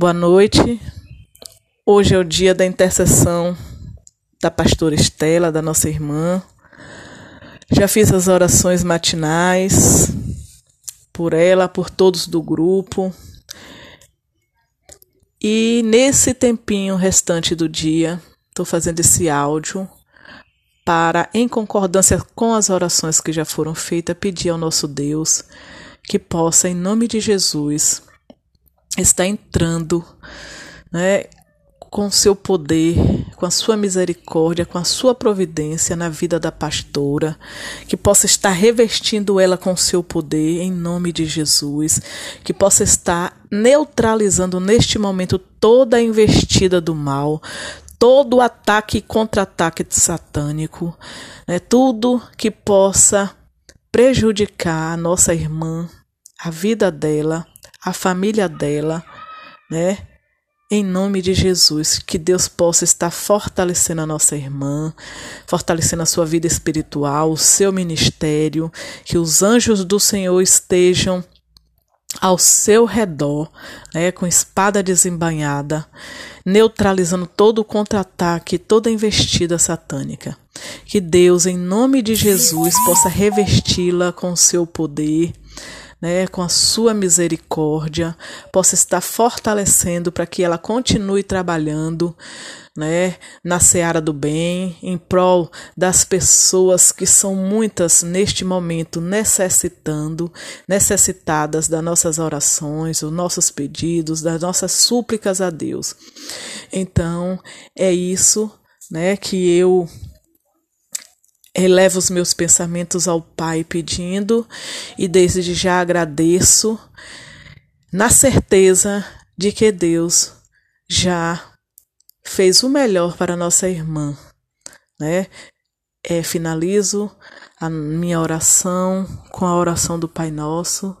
Boa noite. Hoje é o dia da intercessão da pastora Estela, da nossa irmã. Já fiz as orações matinais por ela, por todos do grupo. E nesse tempinho restante do dia, estou fazendo esse áudio para, em concordância com as orações que já foram feitas, pedir ao nosso Deus que possa, em nome de Jesus, está entrando né, com seu poder, com a sua misericórdia, com a sua providência na vida da pastora, que possa estar revestindo ela com seu poder em nome de Jesus, que possa estar neutralizando neste momento toda a investida do mal, todo o ataque e contra-ataque satânico, né, tudo que possa prejudicar a nossa irmã, a vida dela, a família dela, né? Em nome de Jesus, que Deus possa estar fortalecendo a nossa irmã, fortalecendo a sua vida espiritual, o seu ministério, que os anjos do Senhor estejam ao seu redor, né, com espada desembanhada, neutralizando todo o contra-ataque, toda investida satânica. Que Deus, em nome de Jesus, possa revesti-la com o seu poder, né, com a sua misericórdia, possa estar fortalecendo para que ela continue trabalhando, né, na seara do bem, em prol das pessoas que são muitas neste momento necessitando, necessitadas das nossas orações, dos nossos pedidos, das nossas súplicas a Deus. Então, é isso, né, que eu Elevo os meus pensamentos ao Pai pedindo e desde já agradeço, na certeza de que Deus já fez o melhor para nossa irmã, né? É, finalizo a minha oração com a oração do Pai Nosso.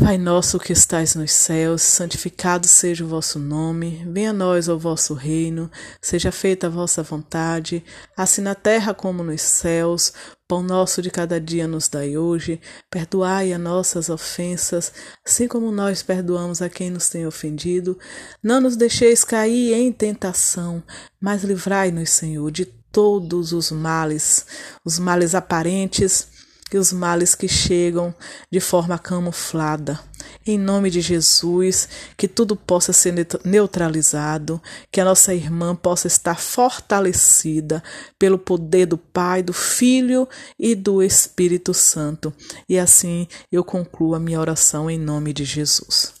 Pai nosso que estais nos céus, santificado seja o vosso nome, venha a nós o vosso reino, seja feita a vossa vontade, assim na terra como nos céus. Pão nosso de cada dia nos dai hoje, perdoai as nossas ofensas, assim como nós perdoamos a quem nos tem ofendido. Não nos deixeis cair em tentação, mas livrai-nos, Senhor, de todos os males, os males aparentes e os males que chegam de forma camuflada. Em nome de Jesus, que tudo possa ser neutralizado, que a nossa irmã possa estar fortalecida pelo poder do Pai, do Filho e do Espírito Santo. E assim eu concluo a minha oração em nome de Jesus.